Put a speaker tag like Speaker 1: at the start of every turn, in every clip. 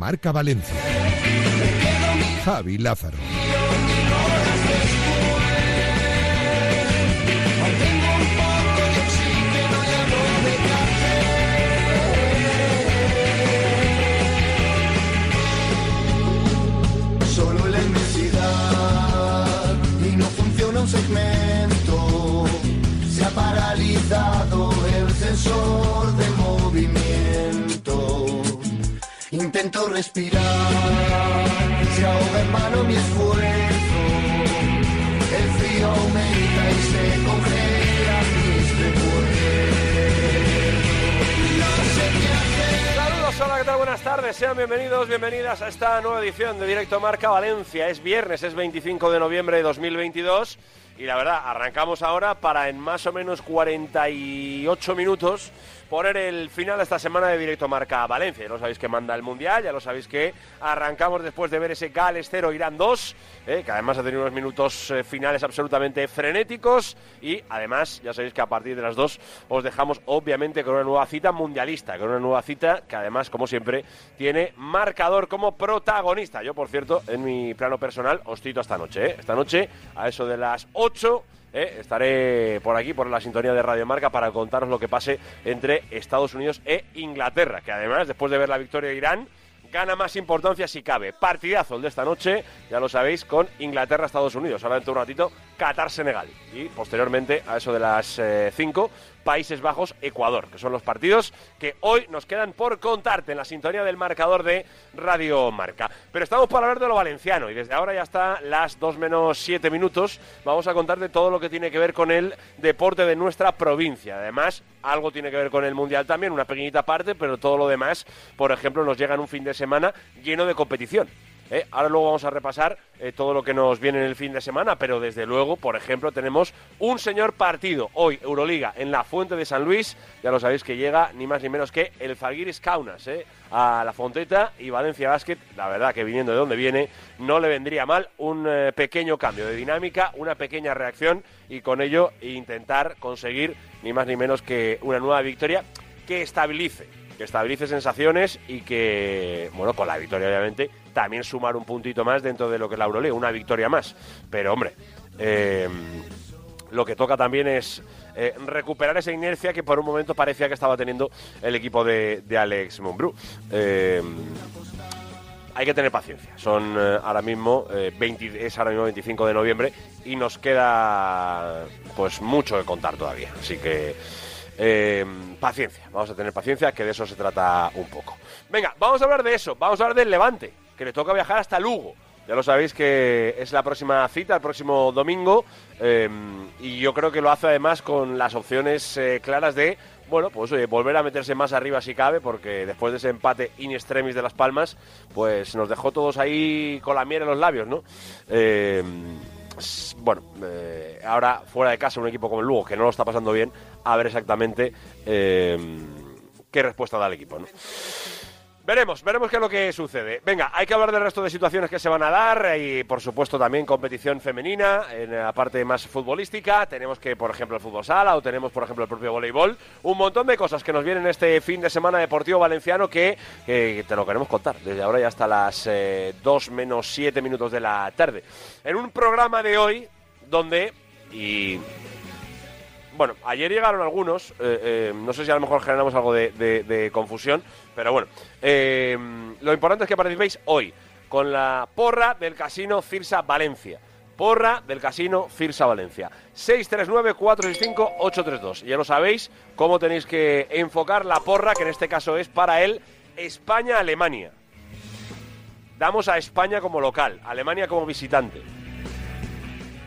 Speaker 1: Marca Valencia. Javi Lázaro.
Speaker 2: Solo la inmensidad y no funciona un segmento. Se ha paralizado el sensor de respirar, se ahoga en vano mi esfuerzo. El frío aumenta y se congela mis recuerdos.
Speaker 3: Saludos, hola, ¿qué tal? Buenas tardes, sean bienvenidos, bienvenidas a esta nueva edición de Directo Marca Valencia. Es viernes, es 25 de noviembre de 2022 y la verdad, arrancamos ahora para en más o menos 48 minutos poner el final de esta semana de Directo Marca Valencia. Ya lo sabéis que manda el Mundial, ya lo sabéis que arrancamos después de ver ese Gales 0 Irán 2, eh, que además ha tenido unos minutos eh, finales absolutamente frenéticos y además ya sabéis que a partir de las 2 os dejamos obviamente con una nueva cita mundialista, con una nueva cita que además como siempre tiene marcador como protagonista. Yo por cierto en mi plano personal os cito esta noche, eh. esta noche a eso de las 8 eh, estaré por aquí, por la sintonía de Radio Marca, para contaros lo que pase entre Estados Unidos e Inglaterra, que además, después de ver la victoria de Irán, gana más importancia si cabe. Partidazo el de esta noche, ya lo sabéis, con Inglaterra-Estados Unidos. Ahora dentro de un ratito, Qatar-Senegal. Y posteriormente, a eso de las 5, Países Bajos-Ecuador, que son los partidos que hoy nos quedan por contarte en la sintonía del marcador de Radio Marca. Pero estamos para hablar de lo valenciano y desde ahora ya está las 2 menos 7 minutos. Vamos a contarte todo lo que tiene que ver con el deporte de nuestra provincia. Además, algo tiene que ver con el Mundial también, una pequeñita parte, pero todo lo demás, por ejemplo, nos llega en un fin de semana lleno de competición. ¿Eh? Ahora luego vamos a repasar eh, todo lo que nos viene en el fin de semana, pero desde luego, por ejemplo, tenemos un señor partido hoy, Euroliga, en la Fuente de San Luis. Ya lo sabéis que llega ni más ni menos que el Falguiris Kaunas ¿eh? a la Fonteta y Valencia Basket. La verdad que viniendo de donde viene, no le vendría mal un pequeño cambio de dinámica, una pequeña reacción y con ello intentar conseguir ni más ni menos que una nueva victoria que estabilice que estabilice sensaciones y que, bueno, con la victoria obviamente, también sumar un puntito más dentro de lo que es la Euroliga, una victoria más. Pero, hombre, eh, lo que toca también es eh, recuperar esa inercia que por un momento parecía que estaba teniendo el equipo de, Alex Mumbrú. Eh, hay que tener paciencia. Son ahora mismo eh, 20 es ahora mismo 25 de noviembre y nos queda pues mucho que contar todavía. Así que paciencia, vamos a tener paciencia, que de eso se trata un poco. Venga, vamos a hablar de eso, vamos a hablar del Levante, que le toca viajar hasta Lugo. Ya lo sabéis que es la próxima cita, el próximo domingo, eh, y yo creo que lo hace además con las opciones eh, claras de, bueno, pues oye, volver a meterse más arriba si cabe, porque después de ese empate in extremis de Las Palmas, pues nos dejó todos ahí con la miel en los labios, ¿no? Eh, s- bueno, eh, ahora fuera de casa un equipo como el Lugo, que no lo está pasando bien, a ver exactamente eh, qué respuesta da el equipo, ¿no? Veremos, veremos qué es lo que sucede. Venga, hay que hablar del resto de situaciones que se van a dar y, por supuesto, también competición femenina en la parte más futbolística. Tenemos que, por ejemplo, el fútbol sala o tenemos, por ejemplo, el propio voleibol. Un montón de cosas que nos vienen este fin de semana deportivo valenciano que, que te lo queremos contar desde ahora y hasta las 2 menos 7 minutos de la tarde. En un programa de hoy donde, y bueno, ayer llegaron algunos, eh, eh, no sé si a lo mejor generamos algo de, confusión, pero bueno, eh, lo importante es que participéis hoy con la porra del Casino Cirsa Valencia. Porra del Casino Cirsa Valencia. 639-465-832. Ya lo sabéis cómo tenéis que enfocar la porra, que en este caso es para el España-Alemania. Damos a España como local, Alemania como visitante.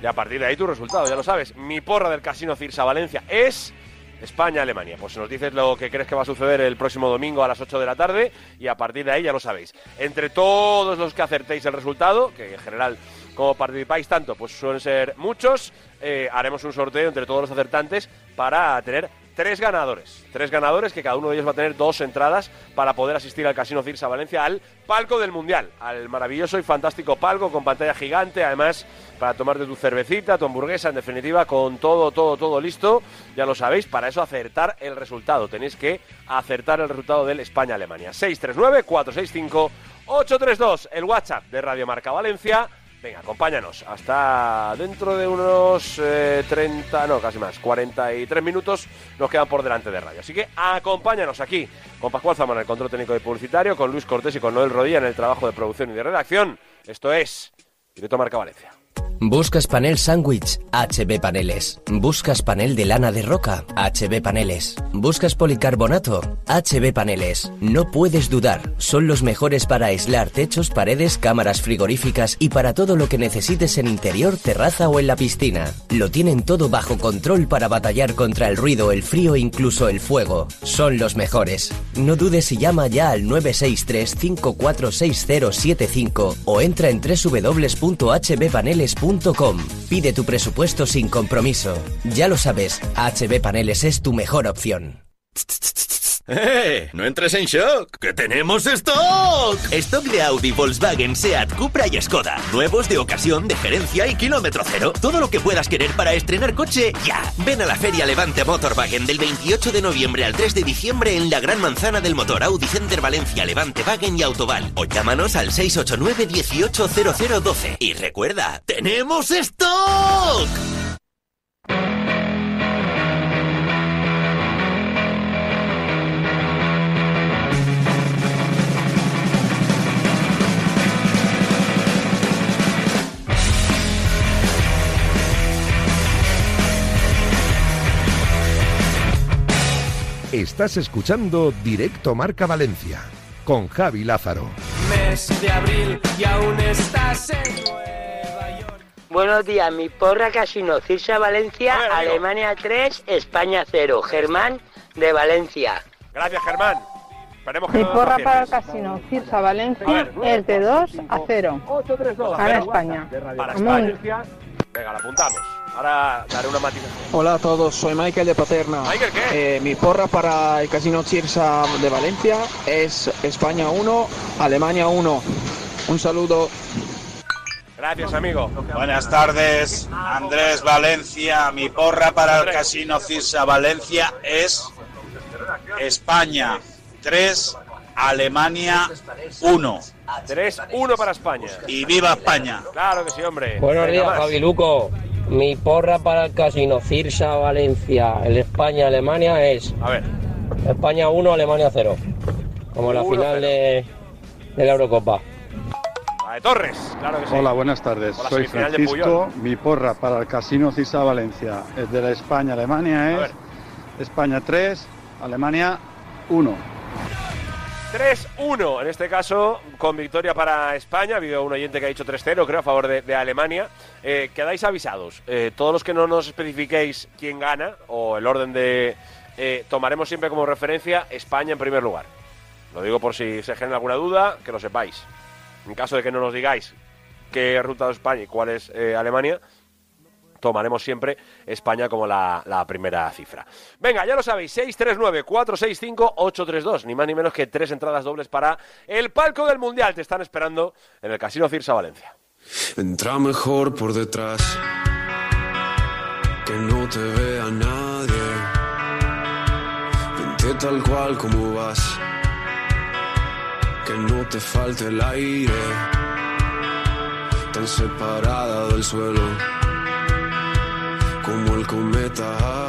Speaker 3: Y a partir de ahí tu resultado, ya lo sabes. Mi porra del Casino Cirsa Valencia es España-Alemania. Pues nos dices lo que crees que va a suceder el próximo domingo a las 8 de la tarde y a partir de ahí ya lo sabéis. Entre todos los que acertéis el resultado, que en general como participáis tanto, pues suelen ser muchos, eh, haremos un sorteo entre todos los acertantes para tener tres ganadores. Tres ganadores que cada uno de ellos va a tener dos entradas para poder asistir al Casino Cirsa Valencia al palco del Mundial. Al maravilloso y fantástico palco con pantalla gigante. Además, para tomarte tu cervecita, tu hamburguesa, en definitiva, con todo, todo, todo listo. Ya lo sabéis, para eso acertar el resultado. Tenéis que acertar el resultado del España-Alemania. 639-465-832. El WhatsApp de Radio Marca Valencia. Venga, acompáñanos. Hasta dentro de unos 30, no, casi más, 43 minutos nos quedan por delante de radio. Así que acompáñanos aquí con Pascual Zamora, el control técnico y publicitario, con Luis Cortés y con Noel Rodilla en el trabajo de producción y de redacción. Esto es Directo Marca Valencia.
Speaker 4: ¿Buscas panel sándwich? HB Paneles. ¿Buscas panel de lana de roca? HB Paneles. ¿Buscas policarbonato? HB Paneles. No puedes dudar, son los mejores para aislar techos, paredes, cámaras frigoríficas y para todo lo que necesites en interior, terraza o en la piscina. Lo tienen todo bajo control para batallar contra el ruido, el frío e incluso el fuego. Son los mejores. No dudes y llama ya al 963 546075 o entra en www.hbpaneles.com Pide tu presupuesto sin compromiso. Ya lo sabes, HB Paneles es tu mejor opción.
Speaker 5: ¡Eh! ¡No entres en shock! ¡Que tenemos stock!
Speaker 6: Stock de Audi, Volkswagen, Seat, Cupra y Skoda. Nuevos de ocasión, de gerencia y kilómetro cero. Todo lo que puedas querer para estrenar coche, ya. Ven a la Feria Levante Motorwagen del 28 de noviembre al 3 de diciembre en la Gran Manzana del Motor Audi Center Valencia, Levante Wagen y Autoval. O llámanos al 689 180012. Y recuerda, ¡tenemos stock!
Speaker 1: Estás escuchando Directo Marca Valencia con Javi Lázaro.
Speaker 2: Mes de abril y aún estás en Nueva York.
Speaker 7: Buenos días, mi porra Casino Cirsa Valencia,
Speaker 3: A ver.
Speaker 7: Alemania 3, España 0, Germán de Valencia.
Speaker 3: Gracias, Germán. Esperemos que
Speaker 8: Mi
Speaker 3: no
Speaker 8: porra para el casino Cirsa Valencia es de 2 a 0. Para España.
Speaker 3: Para. España. Venga, la apuntamos. Ahora daré una matización.
Speaker 9: Hola a todos, soy Michael de Paterna.
Speaker 3: Michael, ¿qué?
Speaker 9: Eh, mi porra para el Casino Cirsa de Valencia es España 1, Alemania 1. Un saludo.
Speaker 3: Gracias, amigo.
Speaker 10: Buenas tardes, Andrés Valencia. Mi porra para el Casino Cirsa Valencia es España 3, Alemania 1.
Speaker 3: 3-1 para España.
Speaker 10: Y viva España.
Speaker 3: Claro que sí, hombre.
Speaker 11: Buenos días,
Speaker 3: más.
Speaker 11: Mi porra para el casino Cirsa Valencia, el España-Alemania es
Speaker 3: A ver.
Speaker 11: España 1, Alemania 0. Como la
Speaker 3: 1-0.
Speaker 11: final de, de la Eurocopa.
Speaker 3: La de Torres, claro que sí.
Speaker 12: Hola, buenas tardes. Soy Francisco. Mi porra para el Casino Cisa Valencia es de la España-Alemania
Speaker 3: A
Speaker 12: es
Speaker 3: ver.
Speaker 12: España 3, Alemania 1.
Speaker 3: 3-1, en este caso, con victoria para España. Ha habido un oyente que ha dicho 3-0, creo, a favor de, de Alemania. Eh, quedáis avisados. Eh, todos los que no nos especifiquéis quién gana o el orden de. eh, tomaremos siempre como referencia España en primer lugar. Lo digo por si se genera alguna duda, que lo sepáis. En caso de que no nos digáis qué ruta es España y cuál es eh, Alemania, tomaremos siempre España como la, primera cifra. Venga, ya lo sabéis, 639-465-832, ni más ni menos que tres entradas dobles para el palco del Mundial. Te están esperando en el Casino Cirsa Valencia.
Speaker 13: Entra mejor por detrás, que no te vea nadie. Vente tal cual como vas, que no te falte el aire. Tan separada del suelo, como el cometa.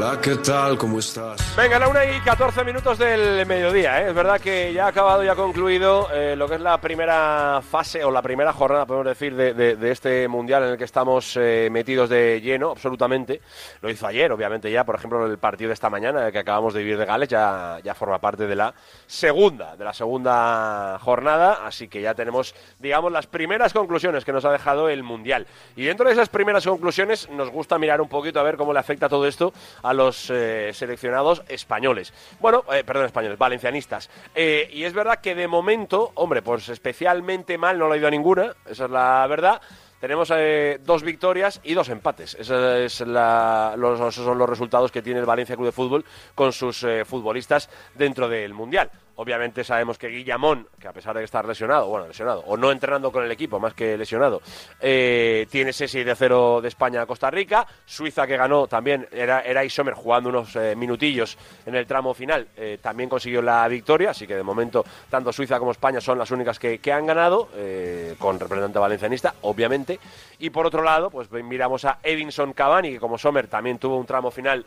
Speaker 13: Hola, ¿qué tal? ¿Cómo estás?
Speaker 3: Venga, la una y 14 minutos del mediodía. ¿eh? Es verdad que ya ha acabado y ha concluido eh, lo que es la primera fase o la primera jornada, podemos decir, de, este mundial en el que estamos eh, metidos de lleno, absolutamente. Lo hizo ayer, obviamente, ya, por ejemplo, el partido de esta mañana el que acabamos de vivir de Gales, ya, ya forma parte de la segunda, de la segunda jornada. Así que ya tenemos, digamos, las primeras conclusiones que nos ha dejado el mundial. Y dentro de esas primeras conclusiones, nos gusta mirar un poquito a ver cómo le afecta todo esto los eh, seleccionados españoles. Bueno, eh, perdón, españoles, valencianistas. Eh, y es verdad que de momento, hombre, pues especialmente mal no lo ha ido a ninguna, esa es la verdad. tenemos dos victorias y dos empates. Esa es esos son los resultados que tiene el Valencia Club de Fútbol con sus futbolistas dentro del Mundial. Obviamente sabemos que Guillamón, que a pesar de estar lesionado, bueno, lesionado, o no entrenando con el equipo, más que lesionado, eh, tiene ese 6 de 0 de España a Costa Rica. Suiza, que ganó también, era, era Isomer jugando unos eh, minutillos en el tramo final, eh, también consiguió la victoria. Así que de momento, tanto Suiza como España son las únicas que, que han ganado, con representante valencianista, obviamente. Y por otro lado, pues miramos a Edinson Cavani, que como Sommer también tuvo un tramo final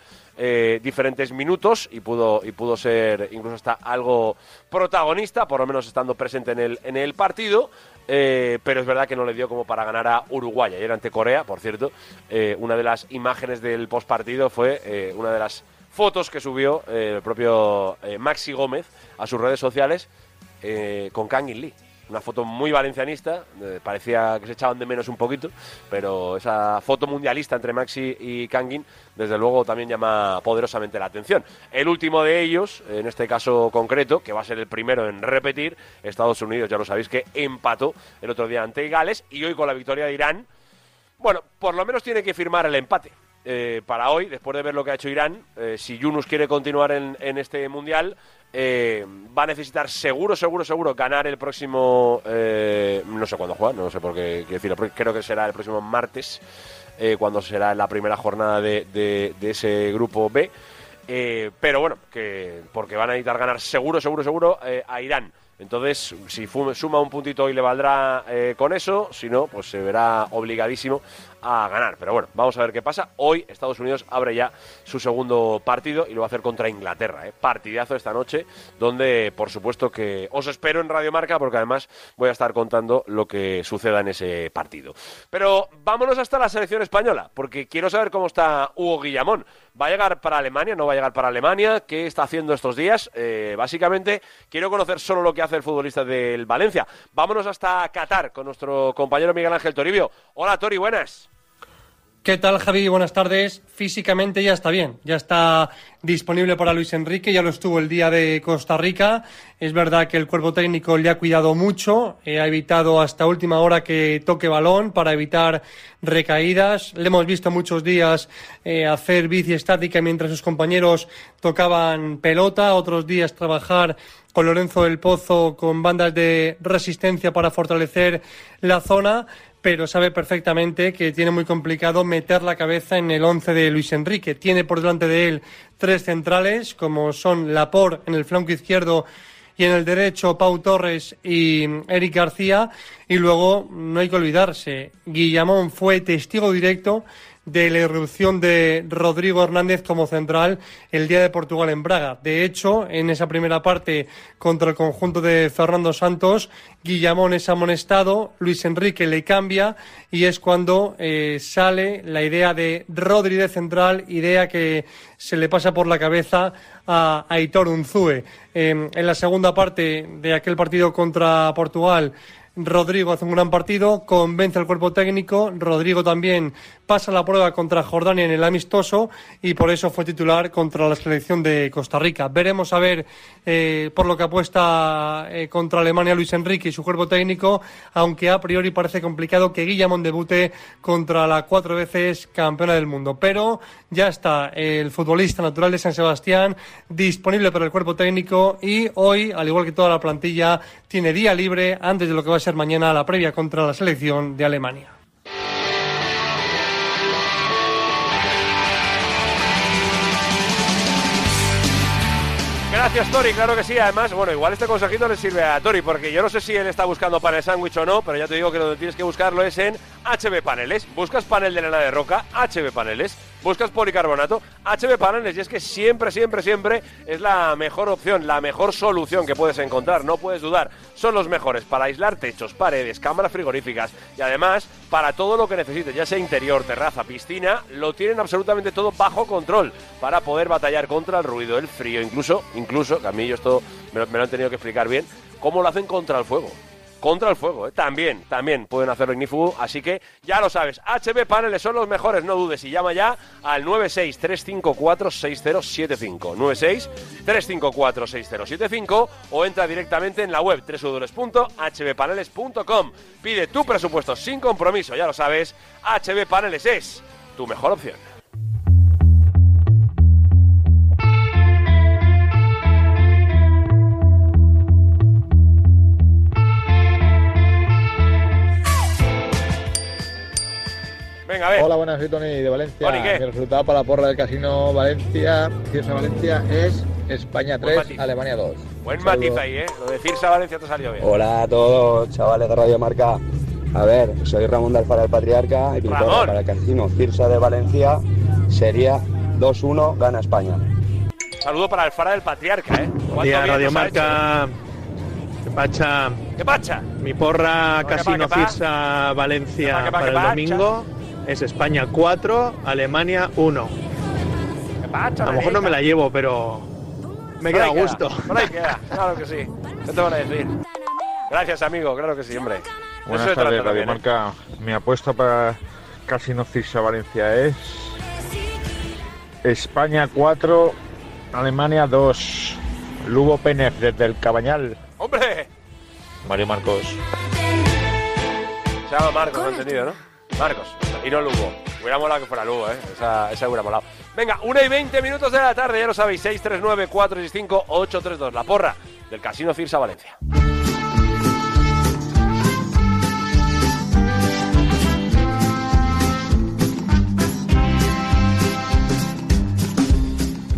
Speaker 3: diferentes minutos y pudo, y pudo ser incluso hasta algo protagonista, por lo menos estando presente en el, en el partido. eh, pero es verdad que no le dio como para ganar a Uruguay. Ayer ante Corea, por cierto, eh, una de las imágenes del postpartido fue eh, una de las fotos que subió el propio Maxi Gómez a sus redes sociales con Kangin Lee. Una foto muy valencianista, eh, parecía que se echaban de menos un poquito, pero esa foto mundialista entre Maxi y Kangin, desde luego también llama poderosamente la atención. El último de ellos, en este caso concreto, que va a ser el primero en repetir, Estados Unidos, ya lo sabéis, que empató el otro día ante Gales y hoy con la victoria de Irán, bueno, por lo menos tiene que firmar el empate. Eh, para hoy, después de ver lo que ha hecho Irán, eh, si Yunus quiere continuar en, en este mundial, eh, va a necesitar seguro, seguro, seguro ganar el próximo. eh, no sé cuándo juega, no sé por qué quiero decir, creo que será el próximo martes, eh, cuando será la primera jornada de, ese grupo B. Pero bueno, que porque van a necesitar ganar seguro, seguro, seguro a Irán. Entonces, si suma un puntito y le valdrá con eso, si no, pues se verá obligadísimo a ganar. Pero bueno, vamos a ver qué pasa. Hoy Estados Unidos abre ya su segundo partido y lo va a hacer contra Inglaterra. ¿eh? Partidazo esta noche, donde por supuesto que os espero en Radio Marca, porque además voy a estar contando lo que suceda en ese partido. Pero vámonos hasta la selección española, porque quiero saber cómo está Hugo Guillamón. ¿Va a llegar para Alemania? ¿No va a llegar para Alemania? ¿Qué está haciendo estos días? Eh, básicamente, quiero conocer solo lo que hace el futbolista del Valencia. Vámonos hasta Qatar con nuestro compañero Miguel Ángel Toribio. Hola, Tori, buenas.
Speaker 14: ¿Qué tal, Javi? Buenas tardes. Físicamente ya está bien, ya está disponible para Luis Enrique, ya lo estuvo el día de Costa Rica. Es verdad que el cuerpo técnico le ha cuidado mucho, eh, ha evitado hasta última hora que toque balón para evitar recaídas. Le hemos visto muchos días eh, hacer bici estática mientras sus compañeros tocaban pelota, otros días trabajar con Lorenzo del Pozo con bandas de resistencia para fortalecer la zona pero sabe perfectamente que tiene muy complicado meter la cabeza en el once de Luis Enrique. Tiene por delante de él tres centrales, como son Lapor en el flanco izquierdo y en el derecho Pau Torres y Eric García. Y luego, no hay que olvidarse, Guillamón fue testigo directo de la irrupción de Rodrigo Hernández como central el día de Portugal en Braga. De hecho, en esa primera parte contra el conjunto de Fernando Santos, Guillamón es amonestado, Luis Enrique le cambia y es cuando eh, sale la idea de Rodri de central, idea que se le pasa por la cabeza a Aitor Unzúe. Eh, en la segunda parte de aquel partido contra Portugal, Rodrigo hace un gran partido, convence al cuerpo técnico, Rodrigo también pasa la prueba contra Jordania en el amistoso y por eso fue titular contra la selección de Costa Rica. Veremos a ver eh, por lo que apuesta eh, contra Alemania Luis Enrique y su cuerpo técnico, aunque a priori parece complicado que Guillamón debute contra la cuatro veces campeona del mundo. Pero ya está el futbolista natural de San Sebastián disponible para el cuerpo técnico y hoy, al igual que toda la plantilla, tiene día libre antes de lo que va a ser mañana la previa contra la selección de Alemania.
Speaker 3: Gracias, Tori, claro que sí. Además, bueno, igual este consejito le sirve a Tori, porque yo no sé si él está buscando panel sándwich o no, pero ya te digo que donde tienes que buscarlo es en HB Paneles. Buscas panel de lana de roca, HB Paneles. Buscas policarbonato, HB Paneles. Y es que siempre, siempre, siempre es la mejor opción, la mejor solución que puedes encontrar. No puedes dudar. Son los mejores para aislar techos, paredes, cámaras frigoríficas y además para todo lo que necesites, ya sea interior, terraza, piscina, lo tienen absolutamente todo bajo control para poder batallar contra el ruido, el frío, incluso, incluso, que a mí yo esto me lo, me lo han tenido que explicar bien, cómo lo hacen contra el fuego. Contra el fuego. ¿eh? También, también pueden hacerlo ignífugo, así que ya lo sabes. HB Paneles son los mejores, no dudes, y llama ya al 963546075. 963546075 o entra directamente en la web www.hbpaneles.com. Pide tu presupuesto sin compromiso, ya lo sabes. HB Paneles es tu mejor opción.
Speaker 15: Hola, buenas, soy Tony de Valencia.
Speaker 3: Tony, ¿qué?
Speaker 15: Mi resultado para la porra del Casino Valencia, Cirsa Valencia, es España
Speaker 3: Buen
Speaker 15: 3,
Speaker 3: matiz.
Speaker 15: Alemania 2.
Speaker 3: Buen matiz ahí, ¿eh? Lo de Cirsa Valencia te salió bien.
Speaker 16: Hola a todos, chavales de Radio Marca. A ver, soy Ramón de Alfara del Patriarca y porra para el casino Cirsa de Valencia sería 2-1, gana España.
Speaker 3: Saludo para el Fara del Patriarca, ¿eh? ¿Cuánto
Speaker 17: Día Radio Marca. ¿Qué pacha?
Speaker 3: ¿Qué pacha?
Speaker 17: Mi porra
Speaker 3: ¿Qué pa,
Speaker 17: Casino? Cirsa Valencia
Speaker 3: ¿Qué pa, qué pa,
Speaker 17: para el domingo es España 4, Alemania 1.
Speaker 3: ¿Qué pacha,
Speaker 17: A lo mejor no me la llevo, pero me queda a gusto.
Speaker 3: Por ahí queda, claro que sí. ¿Qué te van a decir? Gracias, amigo, claro que sí, hombre.
Speaker 18: Buenas
Speaker 3: eso
Speaker 18: tardes, Radio
Speaker 3: ¿eh?
Speaker 18: Marca. Mi apuesta para Casino Cirsa Valencia es España 4, Alemania 2. Lugo Pérez desde el Cabañal.
Speaker 3: ¡Hombre!
Speaker 18: Mario Marcos.
Speaker 3: Se llama Marcos, ¿lo he entendido, no? Marcos, y no Lugo. Hubiera molado que fuera Lugo, ¿eh? Esa, esa hubiera molado. Venga, 1 y 20 minutos de la tarde, ya lo sabéis, 639-465-832. La porra del Casino Cirsa Valencia.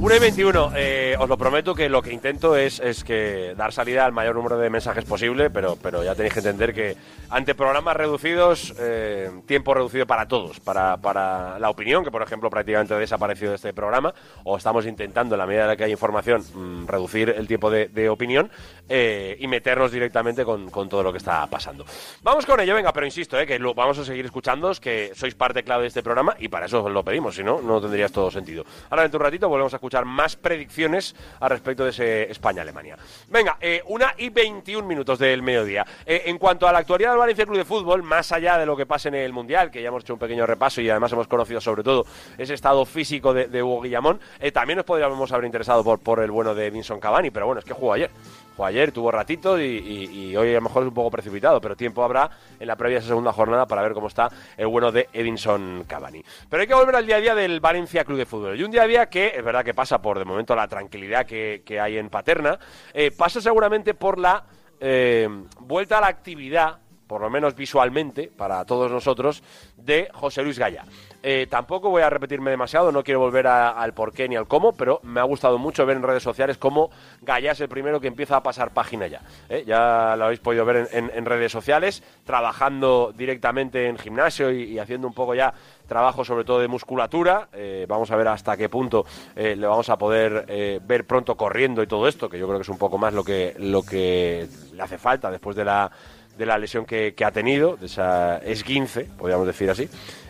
Speaker 3: Una y 21, eh, os lo prometo que lo que intento es, es que dar salida al mayor número de mensajes posible, pero, pero ya tenéis que entender que ante programas reducidos, eh, tiempo reducido para todos, para, para la opinión, que por ejemplo prácticamente ha desaparecido de este programa, o estamos intentando, en la medida en la que hay información, mm, reducir el tiempo de, de opinión eh, y meternos directamente con, con todo lo que está pasando. Vamos con ello, venga, pero insisto, eh, que lo, vamos a seguir escuchándoos, que sois parte clave de este programa y para eso os lo pedimos, si no, no tendrías todo sentido. Ahora dentro de un ratito volvemos a escuchar más predicciones al respecto de ese España-Alemania. Venga, eh, una y 21 minutos del mediodía. Eh, en cuanto a la actualidad del Valencia Club de Fútbol, más allá de lo que pasa en el Mundial, que ya hemos hecho un pequeño repaso y además hemos conocido sobre todo ese estado físico de, de Hugo Guillamón, eh, también nos podríamos haber interesado por, por el bueno de Vinson Cavani, pero bueno, es que jugó ayer. Ayer, tuvo ratito y, hoy a lo mejor es un poco precipitado, pero tiempo habrá en la previa segunda jornada para ver cómo está el bueno de Edinson Cavani. Pero hay que volver al día a día del Valencia Club de Fútbol. Y un día a día que es verdad que pasa por de momento la tranquilidad que, que hay en Paterna, eh, pasa seguramente por la eh, vuelta a la actividad por lo menos visualmente, para todos nosotros, de José Luis Gaya. Eh, tampoco voy a repetirme demasiado, no quiero volver a- al por qué ni al cómo, pero me ha gustado mucho ver en redes sociales cómo Gaya es el primero que empieza a pasar página ya. ¿eh? Ya lo habéis podido ver en, redes sociales, trabajando directamente en gimnasio y, haciendo un poco ya trabajo sobre todo de musculatura. Eh, vamos a ver hasta qué punto le vamos a poder ver pronto corriendo y todo esto, que yo creo que es un poco más lo que, lo que le hace falta después de la de la lesión que, ha tenido, de esa esguince, podríamos decir así,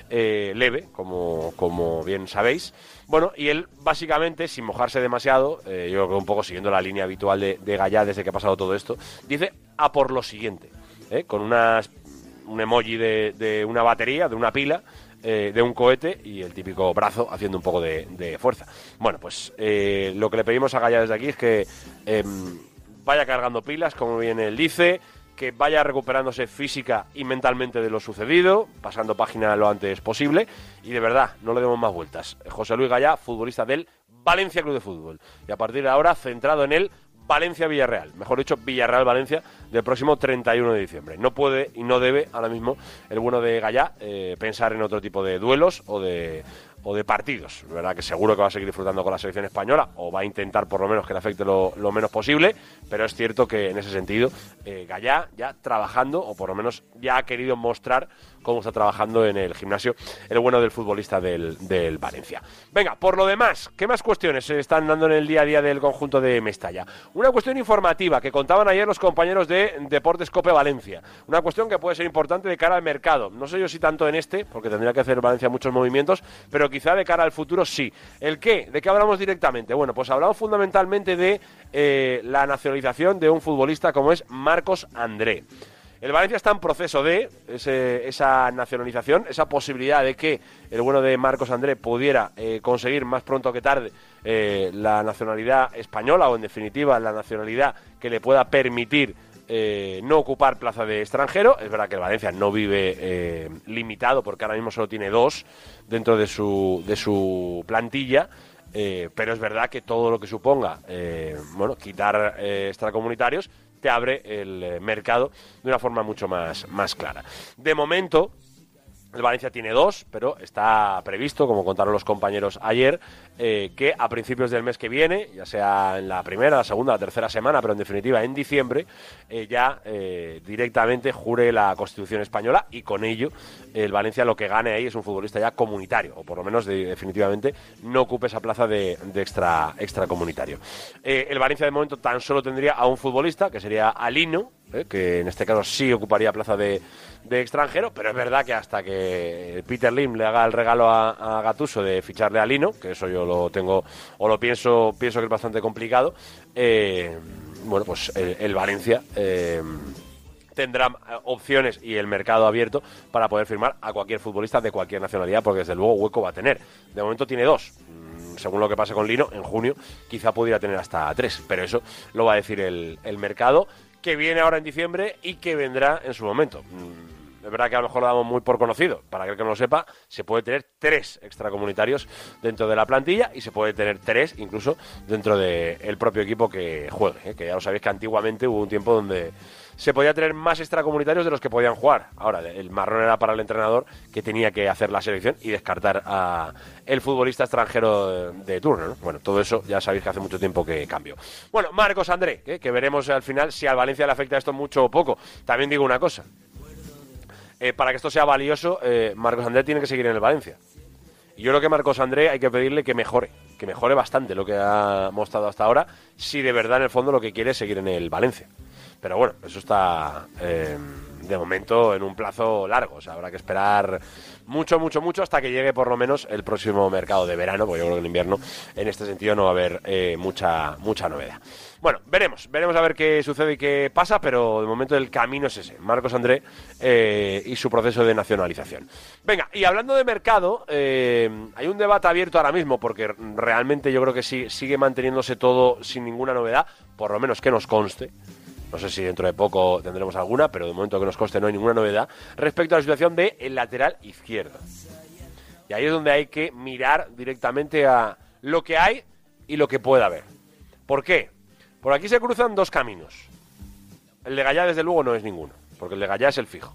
Speaker 3: eh, leve, como, como bien sabéis. Bueno, y él básicamente, sin mojarse demasiado, eh, yo creo que un poco siguiendo la línea habitual de, de desde que ha pasado todo esto, dice a por lo siguiente, ¿eh? con unas, un emoji de, una batería, de una pila, de un cohete y el típico brazo haciendo un poco de, fuerza. Bueno, pues lo que le pedimos a Gallá desde aquí es que em, vaya cargando pilas, como bien él dice, que vaya recuperándose física y mentalmente de lo sucedido, pasando página lo antes posible y de verdad, no le demos más vueltas. José Luis Gallá, futbolista del Valencia Club de Fútbol y a partir de ahora centrado en el Valencia-Villarreal, mejor dicho, Villarreal-Valencia del próximo 31 de diciembre. No puede y no debe ahora mismo el bueno de Gallá eh, pensar en otro tipo de duelos o de, o de partidos. ¿verdad? Que seguro que va a seguir disfrutando con la selección española o va a intentar por lo menos que le afecte lo, menos posible, pero es cierto que en ese sentido eh, Gallá ya trabajando o por lo menos ya ha querido mostrar cómo está trabajando en el gimnasio el bueno del futbolista del, Valencia. Venga, por lo demás, ¿qué más cuestiones se están dando en el día a día del conjunto de Mestalla? Una cuestión informativa que contaban ayer los compañeros de Deportes Cope Valencia. Una cuestión que puede ser importante de cara al mercado. No sé yo si tanto en este, porque tendría que hacer Valencia muchos movimientos, pero quizá de cara al futuro sí. ¿El qué? ¿De qué hablamos directamente? Bueno, pues hablamos fundamentalmente de eh, la nacionalización de un futbolista como es Marcos André. El Valencia está en proceso de ese- esa nacionalización, esa posibilidad de que el bueno de Marcos André pudiera eh, conseguir más pronto que tarde eh, la nacionalidad española o en definitiva la nacionalidad que le pueda permitir eh, no ocupar plaza de extranjero. Es verdad que el Valencia no vive limitado porque ahora mismo solo tiene dos dentro de su, de su plantilla. pero es verdad que todo lo que suponga bueno, quitar extracomunitarios te abre el eh, mercado de una forma mucho más, más clara. De momento, el Valencia tiene dos, pero está previsto, como contaron los compañeros ayer, eh, que a principios del mes que viene, ya sea en la primera, la segunda, la tercera semana, pero en definitiva en diciembre, eh, ya eh, directamente jure la Constitución española y con ello el Valencia lo que gane ahí es un futbolista ya comunitario, o por lo menos de- definitivamente no ocupe esa plaza de, de extra, extracomunitario. El Valencia de momento tan solo tendría a un futbolista, que sería Alino, eh, que en este caso sí ocuparía plaza de, de extranjero, pero es verdad que hasta que Peter Lim le haga el regalo a, a Gattuso de ficharle a Lino, que eso yo lo tengo o lo pienso pienso que es bastante complicado, eh, bueno, pues el, el Valencia eh, tendrá eh, opciones y el mercado abierto para poder firmar a cualquier futbolista de cualquier nacionalidad, porque desde luego hueco va a tener. De momento tiene dos. Mm, Según lo que pase con Lino, en junio quizá pudiera tener hasta tres, pero eso lo va a decir el, el mercado, que viene ahora en diciembre y que vendrá en su momento. Es verdad que a lo mejor lo damos muy por conocido. Para aquel que no lo sepa, se puede tener tres extracomunitarios dentro de la plantilla y se puede tener tres incluso dentro del propio equipo que juegue. ¿eh? Que ya lo sabéis que antiguamente hubo un tiempo donde se podía tener más extracomunitarios de los que podían jugar. Ahora, el marrón era para el entrenador que tenía que hacer la selección y descartar a el futbolista extranjero de, turno. ¿no? Bueno, todo eso ya sabéis que hace mucho tiempo que cambió. Bueno, Marcos André, ¿eh? que veremos al final si al Valencia le afecta esto mucho o poco. También digo una cosa. Eh, para que esto sea valioso, eh, Marcos André tiene que seguir en el Valencia. Yo creo que Marcos André hay que pedirle que mejore, que mejore bastante lo que ha mostrado hasta ahora, si de verdad en el fondo lo que quiere es seguir en el Valencia. Pero bueno, eso está eh, de momento en un plazo largo, o sea, habrá que esperar mucho, mucho, mucho hasta que llegue por lo menos el próximo mercado de verano, porque yo creo que en invierno en este sentido no va a haber eh, mucha, mucha novedad. Bueno, veremos, veremos a ver qué sucede y qué pasa, pero de momento el camino es ese, Marcos André eh, y su proceso de nacionalización. Venga, y hablando de mercado, eh, hay un debate abierto ahora mismo, porque realmente yo creo que sí, sigue manteniéndose todo sin ninguna novedad, por lo menos que nos conste. No sé si dentro de poco tendremos alguna, pero de momento que nos conste no hay ninguna novedad respecto a la situación del el lateral izquierdo. Y ahí es donde hay que mirar directamente a lo que hay y lo que pueda haber. ¿Por qué? Por aquí se cruzan dos caminos. El de Gallá, desde luego, no es ninguno, porque el de Gallá es el fijo.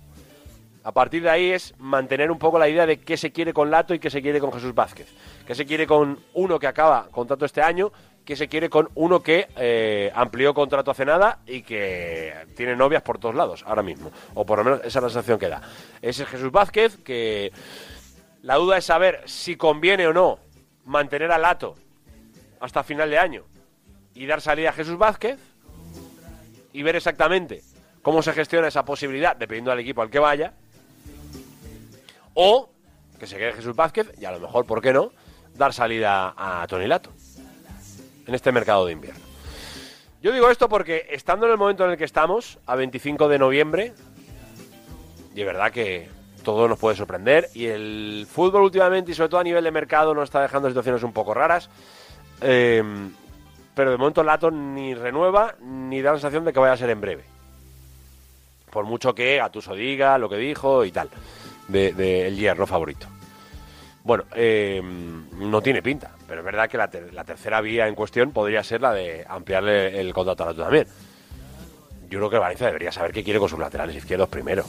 Speaker 3: A partir de ahí es mantener un poco la idea de qué se quiere con Lato y qué se quiere con Jesús Vázquez. Qué se quiere con uno que acaba contrato este año, qué se quiere con uno que eh, amplió contrato hace nada y que tiene novias por todos lados ahora mismo. O por lo menos esa es la sensación que da. Ese es Jesús Vázquez, que la duda es saber si conviene o no mantener a Lato hasta final de año y dar salida a Jesús Vázquez y ver exactamente cómo se gestiona esa posibilidad, dependiendo del equipo al que vaya. O que se quede Jesús Vázquez y a lo mejor, ¿por qué no?, dar salida a Tony Lato en este mercado de invierno. Yo digo esto porque estando en el momento en el que estamos, a 25 de noviembre, y es verdad que todo nos puede sorprender y el fútbol últimamente y sobre todo a nivel de mercado nos está dejando situaciones un poco raras. eh, pero de momento Lato ni renueva ni da la sensación de que vaya a ser en breve. Por mucho que Gatuso diga lo que dijo y tal, de el hierro favorito. Bueno, eh, no tiene pinta, pero es verdad que la, ter- la tercera vía en cuestión podría ser la de ampliarle el contrato a Lato también. Yo creo que el Valencia debería saber qué quiere con sus laterales izquierdos primero.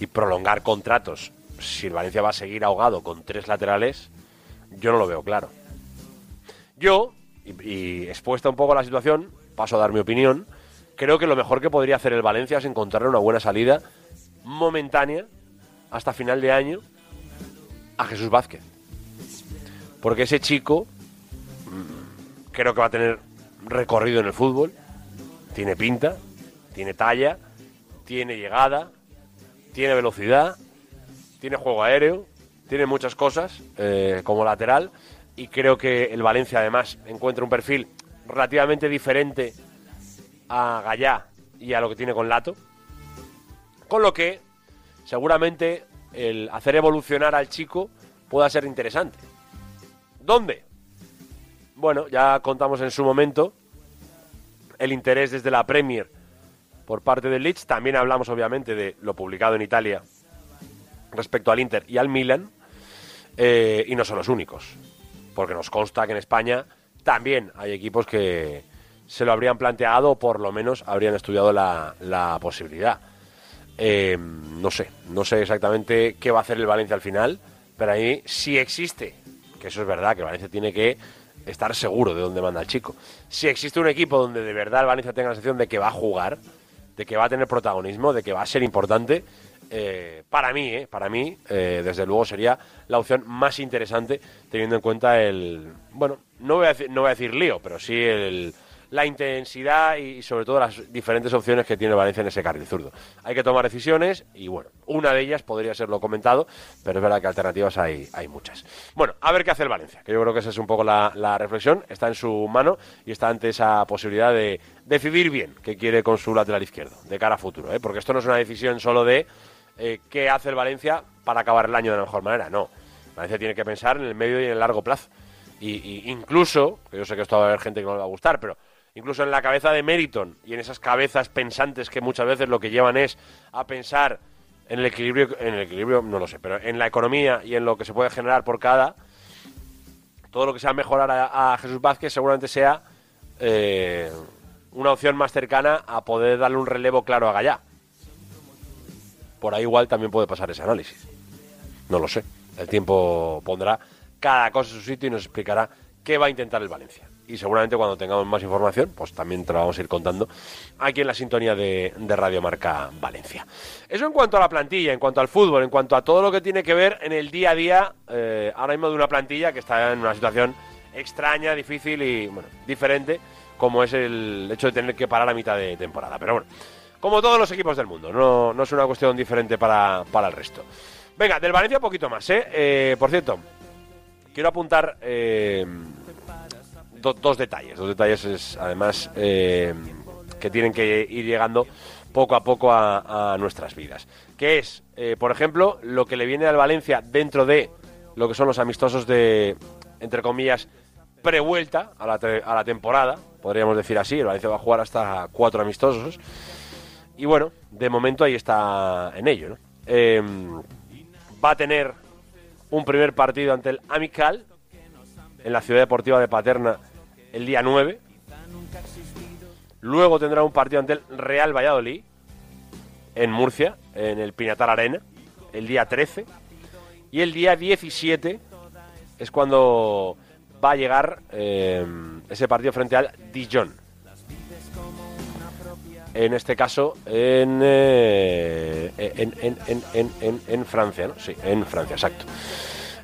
Speaker 3: Y prolongar contratos, si el Valencia va a seguir ahogado con tres laterales, yo no lo veo claro. Yo, y, y expuesta un poco a la situación, paso a dar mi opinión, creo que lo mejor que podría hacer el Valencia es encontrarle una buena salida momentánea hasta final de año a Jesús Vázquez. Porque ese chico mm, creo que va a tener recorrido en el fútbol, tiene pinta, tiene talla, tiene llegada, tiene velocidad, tiene juego aéreo, tiene muchas cosas eh, como lateral y creo que el Valencia además encuentra un perfil relativamente diferente a Gallá y a lo que tiene con Lato. Con lo que, seguramente, el hacer evolucionar al chico pueda ser interesante. ¿Dónde? Bueno, ya contamos en su momento el interés desde la Premier por parte del Leeds. También hablamos, obviamente, de lo publicado en Italia respecto al Inter y al Milan. Eh, y no son los únicos, porque nos consta que en España también hay equipos que se lo habrían planteado o por lo menos habrían estudiado la, la posibilidad. Eh, no sé, no sé exactamente qué va a hacer el Valencia al final, pero ahí sí existe, que eso es verdad, que Valencia tiene que estar seguro de dónde manda el chico. Si existe un equipo donde de verdad el Valencia tenga la sensación de que va a jugar, de que va a tener protagonismo, de que va a ser importante, eh, para mí, eh, para mí, eh, desde luego sería la opción más interesante teniendo en cuenta el, bueno, no voy a decir, no voy a decir lío, pero sí el, la intensidad y sobre todo las diferentes opciones que tiene Valencia en ese carril zurdo. Hay que tomar decisiones y bueno, una de ellas podría ser lo comentado, pero es verdad que alternativas hay, hay muchas. Bueno, a ver qué hace el Valencia, que yo creo que esa es un poco la, la reflexión, está en su mano y está ante esa posibilidad de decidir bien qué quiere con su lateral izquierdo de cara a futuro, ¿eh? porque esto no es una decisión solo de eh, qué hace el Valencia para acabar el año de la mejor manera, no. Valencia tiene que pensar en el medio y en el largo plazo. Y, y incluso, yo sé que esto va a haber gente que no le va a gustar, pero incluso en la cabeza de Meriton y en esas cabezas pensantes que muchas veces lo que llevan es a pensar en el equilibrio, en el equilibrio no lo sé, pero en la economía y en lo que se puede generar por cada, todo lo que sea mejorar a, Jesús Vázquez seguramente sea eh, una opción más cercana a poder darle un relevo claro a Gallá. Por ahí igual también puede pasar ese análisis. No lo sé. El tiempo pondrá cada cosa en su sitio y nos explicará qué va a intentar el Valencia y seguramente cuando tengamos más información, pues también te lo vamos a ir contando aquí en la sintonía de, de Radio Marca Valencia. Eso en cuanto a la plantilla, en cuanto al fútbol, en cuanto a todo lo que tiene que ver en el día a día, eh, ahora mismo de una plantilla que está en una situación extraña, difícil y bueno, diferente, como es el hecho de tener que parar a mitad de temporada. Pero bueno, como todos los equipos del mundo, no, no es una cuestión diferente para, para el resto. Venga, del Valencia poquito más, ¿eh? eh por cierto, quiero apuntar eh, do, dos detalles. Dos detalles, es, además, eh, que tienen que ir llegando poco a poco a, nuestras vidas. Que es, eh, por ejemplo, lo que le viene al Valencia dentro de lo que son los amistosos de, entre comillas, prevuelta a la, a la temporada, podríamos decir así. El Valencia va a jugar hasta cuatro amistosos. Y bueno, de momento ahí está en ello. ¿no? Eh, va a tener un primer partido ante el Amical en la ciudad deportiva de Paterna el día 9. Luego tendrá un partido ante el Real Valladolid en Murcia, en el Pinatar Arena, el día 13. Y el día 17 es cuando va a llegar eh, ese partido frente al Dijon. En este caso, en, eh, en, en, en, en Francia, ¿no? Sí, en Francia, exacto.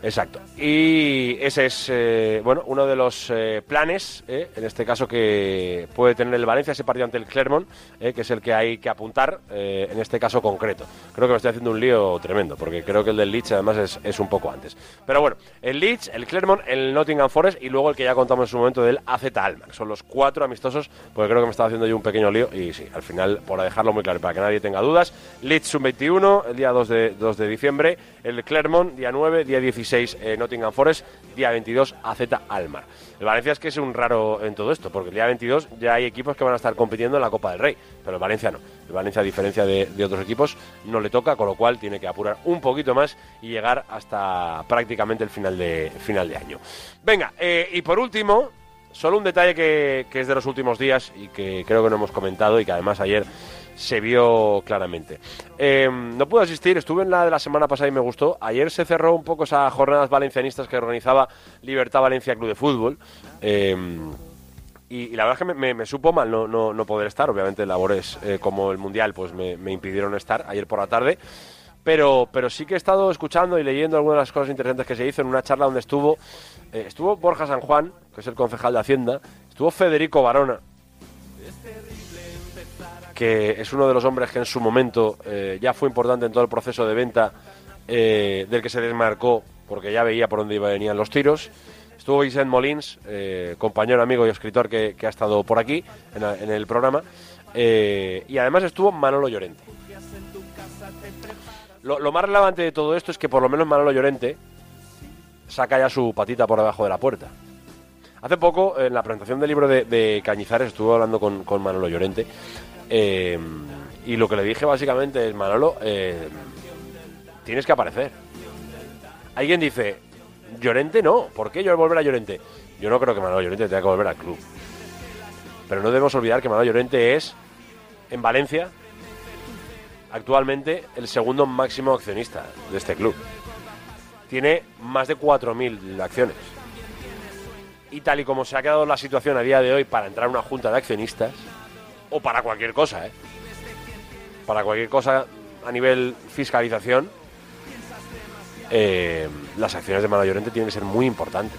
Speaker 3: Exacto. Y ese es, eh, bueno, uno de los eh, planes, eh, en este caso, que puede tener el Valencia, ese partido ante el Clermont, que es el que hay que apuntar, en este caso concreto. Creo que me estoy haciendo un lío tremendo, porque creo que el del Leeds además es, es un poco antes. Pero bueno, el Leeds, el Clermont, el Nottingham Forest y luego el que ya contamos en su momento del AZ Almar. Son los cuatro amistosos, porque creo que me estaba haciendo yo un pequeño lío y sí, al final, por dejarlo muy claro, para que nadie tenga dudas, Leeds sub-21, el día 2 de, 2 de diciembre, el Clermont, día 9, día 16 eh, Nottingham Forest, día 22 AZ Almar. El Valencia es que es un raro en todo esto, porque el día 22 ya hay equipos que van a estar compitiendo en la Copa del Rey, pero el Valencia no. El Valencia, a diferencia de, otros equipos, no le toca, con lo cual tiene que apurar un poquito más y llegar hasta prácticamente el final de, final de año. Venga, eh, y por último, solo un detalle que es de los últimos días y que creo que no hemos comentado y que además ayer se vio claramente. Eh, no pude asistir, estuve en la de la semana pasada y me gustó. Ayer se cerró un poco esas jornadas valencianistas que organizaba Libertad Valencia Club de Fútbol. Eh, y, la verdad es que me supo mal no, no, no, poder estar. Obviamente labores eh, como el Mundial pues me, me, impidieron estar ayer por la tarde. Pero, pero sí que he estado escuchando y leyendo algunas de las cosas interesantes que se hizo en una charla donde estuvo, eh, estuvo Borja San Juan, que es el concejal de Hacienda, estuvo Federico Barona, que es uno de los hombres que en su momento eh, ya fue importante en todo el proceso de venta eh, del que se desmarcó porque ya veía por dónde venían los tiros. Estuvo Vicent Molins, eh, compañero, amigo y escritor que, ha estado por aquí en, el programa. y además estuvo Manolo Llorente. Lo, más relevante de todo esto es que por lo menos Manolo Llorente saca ya su patita por debajo de la puerta. Hace poco, en la presentación del libro de, Cañizares, estuve hablando con Manolo Llorente. Eh, y lo que le dije básicamente es: Manolo, eh, tienes que aparecer. Alguien dice: Llorente no, ¿por qué yo volver a Llorente? Yo no creo que Manolo Llorente tenga que volver al club. Pero no debemos olvidar que Manolo Llorente es, en Valencia, actualmente el segundo máximo accionista de este club. Tiene más de 4.000 acciones. Y tal y como se ha quedado la situación a día de hoy para entrar a una junta de accionistas, o para cualquier cosa, ¿eh? Para cualquier cosa a nivel fiscalización, eh, las acciones de Manolo Llorente tienen que ser muy importantes.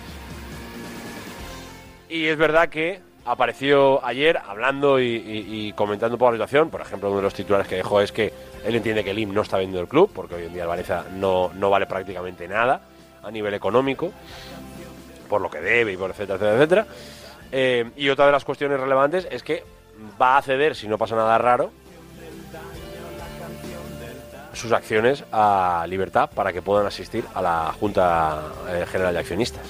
Speaker 3: Y es verdad que apareció ayer hablando y, comentando un poco la situación. Por ejemplo, uno de los titulares que dejó es que él entiende que el IM no está vendiendo el club, porque hoy en día el no, no vale prácticamente nada a nivel económico, por lo que debe y por etcétera, etcétera, etcétera. Eh, y otra de las cuestiones relevantes es que va a ceder, si no pasa nada raro, sus acciones a Libertad para que puedan asistir a la Junta eh, General de Accionistas.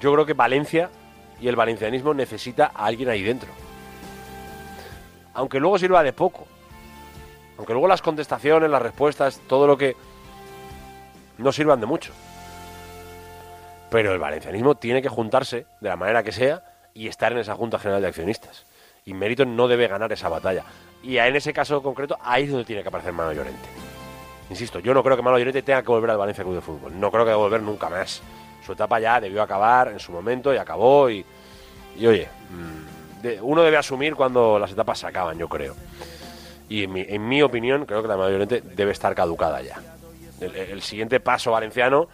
Speaker 3: Yo creo que Valencia y el valencianismo necesita a alguien ahí dentro. Aunque luego sirva de poco. Aunque luego las contestaciones, las respuestas, todo lo que no sirvan de mucho. Pero el valencianismo tiene que juntarse de la manera que sea y estar en esa Junta General de Accionistas. Y Mérito no debe ganar esa batalla. Y en ese caso concreto, ahí es donde tiene que aparecer Mano Llorente. Insisto, yo no creo que Mano Llorente tenga que volver al Valencia Club de Fútbol. No creo que volver nunca más. Su etapa ya debió acabar en su momento y acabó. Y, y oye, mm, uno debe asumir cuando las etapas se acaban, yo creo. Y en mi, en mi opinión, creo que la Mano Llorente debe estar caducada ya. El, el siguiente paso valenciano,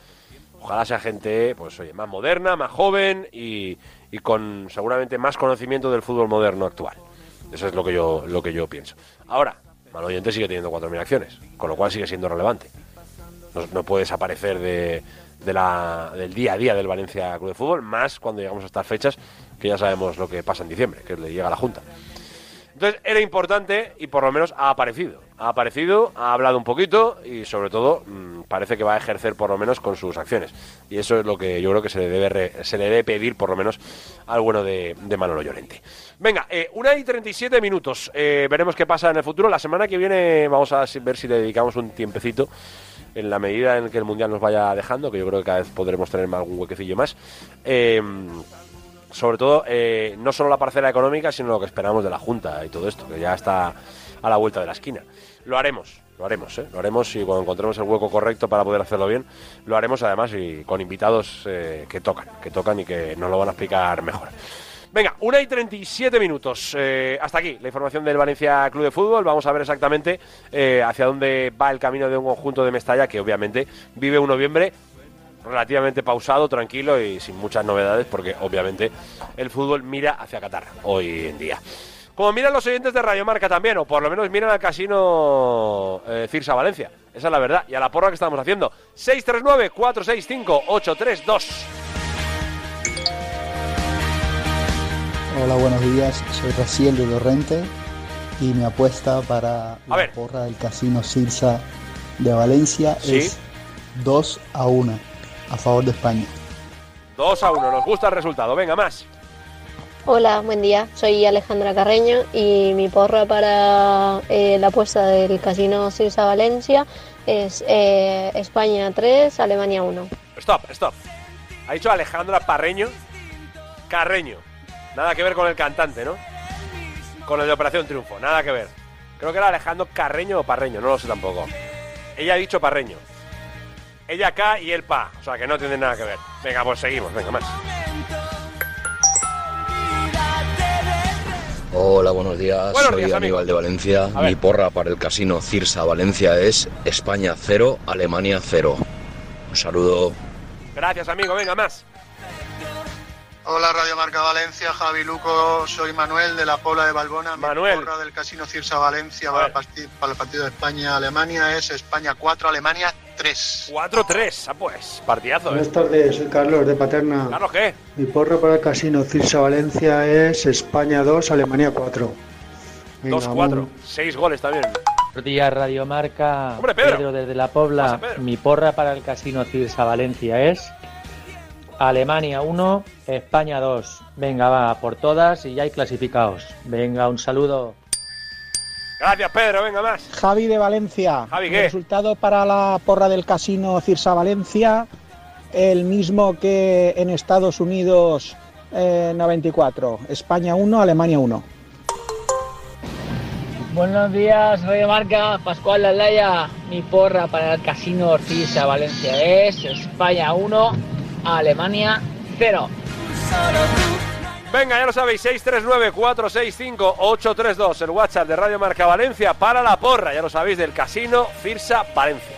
Speaker 3: ojalá sea gente pues oye, más moderna, más joven y, y con seguramente más conocimiento del fútbol moderno actual. Eso es lo que yo, lo que yo pienso. Ahora, Mano Llorente sigue teniendo 4.000 acciones, con lo cual sigue siendo relevante. No, no puede desaparecer de, de la, del día a día del Valencia Club de Fútbol, más cuando llegamos a estas fechas, que ya sabemos lo que pasa en diciembre, que le llega a la Junta. Entonces era importante y por lo menos ha aparecido. Ha aparecido, ha hablado un poquito y sobre todo mm, parece que va a ejercer por lo menos con sus acciones. Y eso es lo que yo creo que se le debe, re- se le debe pedir por lo menos al bueno de, de Manolo Llorente. Venga, eh, una y 37 minutos. Eh, veremos qué pasa en el futuro. La semana que viene vamos a ver si le dedicamos un tiempecito en la medida en que el Mundial nos vaya dejando, que yo creo que cada vez podremos tener algún huequecillo más. Eh, sobre todo, eh, no solo la parcela económica, sino lo que esperamos de la Junta y todo esto, que ya está a la vuelta de la esquina. Lo haremos, lo haremos, ¿eh? lo haremos y cuando encontremos el hueco correcto para poder hacerlo bien, lo haremos además y con invitados eh, que tocan, que tocan y que nos lo van a explicar mejor. Venga, una y 37 minutos. Eh, hasta aquí la información del Valencia Club de Fútbol. Vamos a ver exactamente eh, hacia dónde va el camino de un conjunto de Mestalla que obviamente vive un noviembre relativamente pausado, tranquilo y sin muchas novedades porque obviamente el fútbol mira hacia Qatar hoy en día. Como miran los oyentes de Radio Marca también, o por lo menos miran al casino eh, Cirsa Valencia. Esa es la verdad. Y a la porra que estamos haciendo. 639-465-832.
Speaker 19: Hola, buenos días. Soy Raciel de Torrente y mi apuesta para la
Speaker 3: ver.
Speaker 19: porra del Casino Cirsa de Valencia
Speaker 3: Sí.
Speaker 19: es 2 a 1 a favor de España.
Speaker 3: 2 a 1. Nos gusta el resultado. Venga, más.
Speaker 20: Hola, buen día. Soy Alejandra Carreño y mi porra para eh, la apuesta del Casino Cirsa Valencia es eh, España 3, Alemania 1.
Speaker 3: Stop, stop. Ha dicho Alejandra Parreño. Carreño. Nada que ver con el cantante, ¿no? Con el de Operación Triunfo. Nada que ver. Creo que era Alejandro Carreño o Parreño. No lo sé tampoco. Ella ha dicho Parreño. Ella acá y él pa. O sea que no tiene nada que ver. Venga, pues seguimos. Venga, más.
Speaker 21: Hola, buenos días.
Speaker 3: Buenos
Speaker 21: Soy
Speaker 3: días,
Speaker 21: Aníbal de Valencia. Mi porra para el casino Cirsa Valencia es España 0, Alemania 0. Un saludo.
Speaker 3: Gracias, amigo. Venga, más.
Speaker 22: Hola Radio Marca Valencia, Javi Luco, soy Manuel de la Pobla de Balbona. Mi
Speaker 3: Manuel.
Speaker 22: porra del Casino Cirsa Valencia para el, para el partido de España-Alemania es España 4, Alemania 3.
Speaker 3: 4-3. Ah, pues. Partidazo, ¿eh?
Speaker 23: Buenas tardes, soy Carlos de Paterna.
Speaker 3: Carlos, ¿qué?
Speaker 23: Mi porra para el casino Cirsa Valencia es España 2, Alemania 4. Venga,
Speaker 3: 2-4.
Speaker 23: un-
Speaker 3: 6 goles también.
Speaker 24: Buenos días, Radio Marca.
Speaker 3: Hombre, Pedro.
Speaker 24: desde La Pobla.
Speaker 3: Pasa, Pedro.
Speaker 24: Mi porra para el Casino Cirsa Valencia es Alemania 1, España 2. Venga, va, por todas y ya hay clasificados. Venga, un saludo.
Speaker 3: Gracias, Pedro. Venga más.
Speaker 25: Javi de Valencia.
Speaker 3: Javi,
Speaker 25: El
Speaker 3: ¿qué?
Speaker 25: resultado para la porra del casino Cirsa Valencia, el mismo que en Estados Unidos eh, 94. España 1, Alemania 1.
Speaker 26: Buenos días, Radio Marca, Pascual Lalaya. Mi porra para el Casino Ortiza Valencia es España 1, Alemania 0.
Speaker 3: Venga, ya lo sabéis, 639-465-832, el WhatsApp de Radio Marca Valencia para la porra, ya lo sabéis, del Casino Firsa Valencia.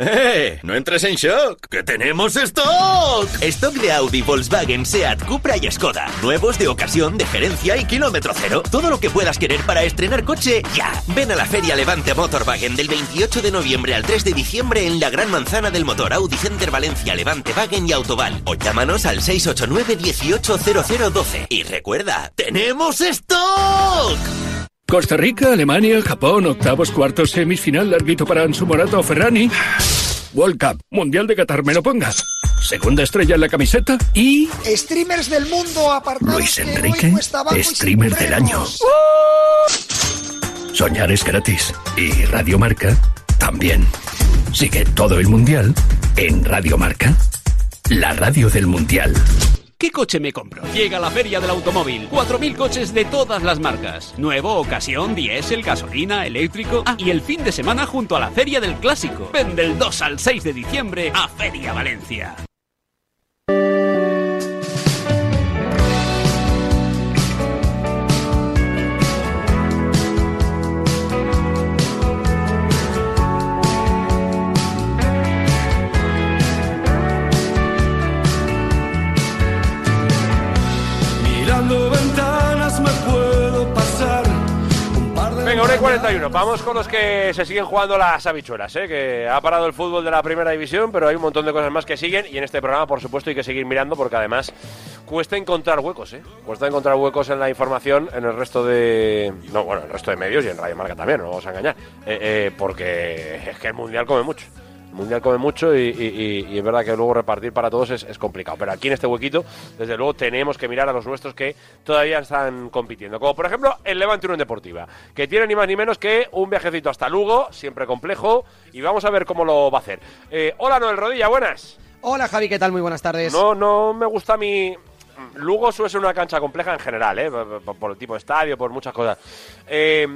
Speaker 27: ¡Eh! No entres en shock, que tenemos stock. Stock de Audi, Volkswagen, Seat, Cupra y Skoda. Nuevos de ocasión, de gerencia y kilómetro cero. Todo lo que puedas querer para estrenar coche, ya. Ven a la Feria Levante Motorwagen del 28 de noviembre al 3 de diciembre en la Gran Manzana del Motor Audi Center Valencia, Levante Wagen y Autoval. O llámanos al 689 180012. Y recuerda, ¡tenemos stock!
Speaker 28: Costa Rica, Alemania, Japón, octavos, cuartos, semis, final, larguito para Ansu Morata o Ferrani. World Cup, Mundial de Qatar, me lo ponga. Segunda estrella en la camiseta y
Speaker 29: Streamers del mundo apartados
Speaker 28: Luis
Speaker 29: que
Speaker 28: Enrique, streamer del año. Soñar es gratis. Y Radio Marca también. Sigue todo el Mundial en Radio Marca, la radio del Mundial.
Speaker 30: ¿Qué coche me compro? Llega la Feria del Automóvil. 4.000 coches de todas las marcas. Nuevo, ocasión, diésel, gasolina, eléctrico. Ah, y el fin de semana junto a la Feria del Clásico. Ven del 2 al 6 de diciembre a Feria Valencia.
Speaker 3: 9.41. Vamos con los que se siguen jugando las habichuelas, ¿eh? que ha parado el fútbol de la primera división, pero hay un montón de cosas más que siguen y en este programa, por supuesto, hay que seguir mirando porque además cuesta encontrar huecos, ¿eh? Cuesta encontrar huecos en la información en el resto de... No, bueno, en el resto de medios y en Radio Marca también, no vamos a engañar, eh, eh, porque es que el Mundial come mucho. Mundial come mucho y, y- y- y es verdad que luego repartir para todos es, es complicado. Pero aquí en este huequito, desde luego, tenemos que mirar a los nuestros que todavía están compitiendo. Como por ejemplo el Levante Unión Deportiva, que tiene ni más ni menos que un viajecito hasta Lugo, siempre complejo, y vamos a ver cómo lo va a hacer. Eh, hola Noel Rodilla, buenas.
Speaker 31: Hola Javi, ¿qué tal? Muy buenas tardes.
Speaker 3: No, no me gusta a mí. Lugo suele ser una cancha compleja en general, ¿eh? por, por- por el tipo de estadio, por muchas cosas. Eh,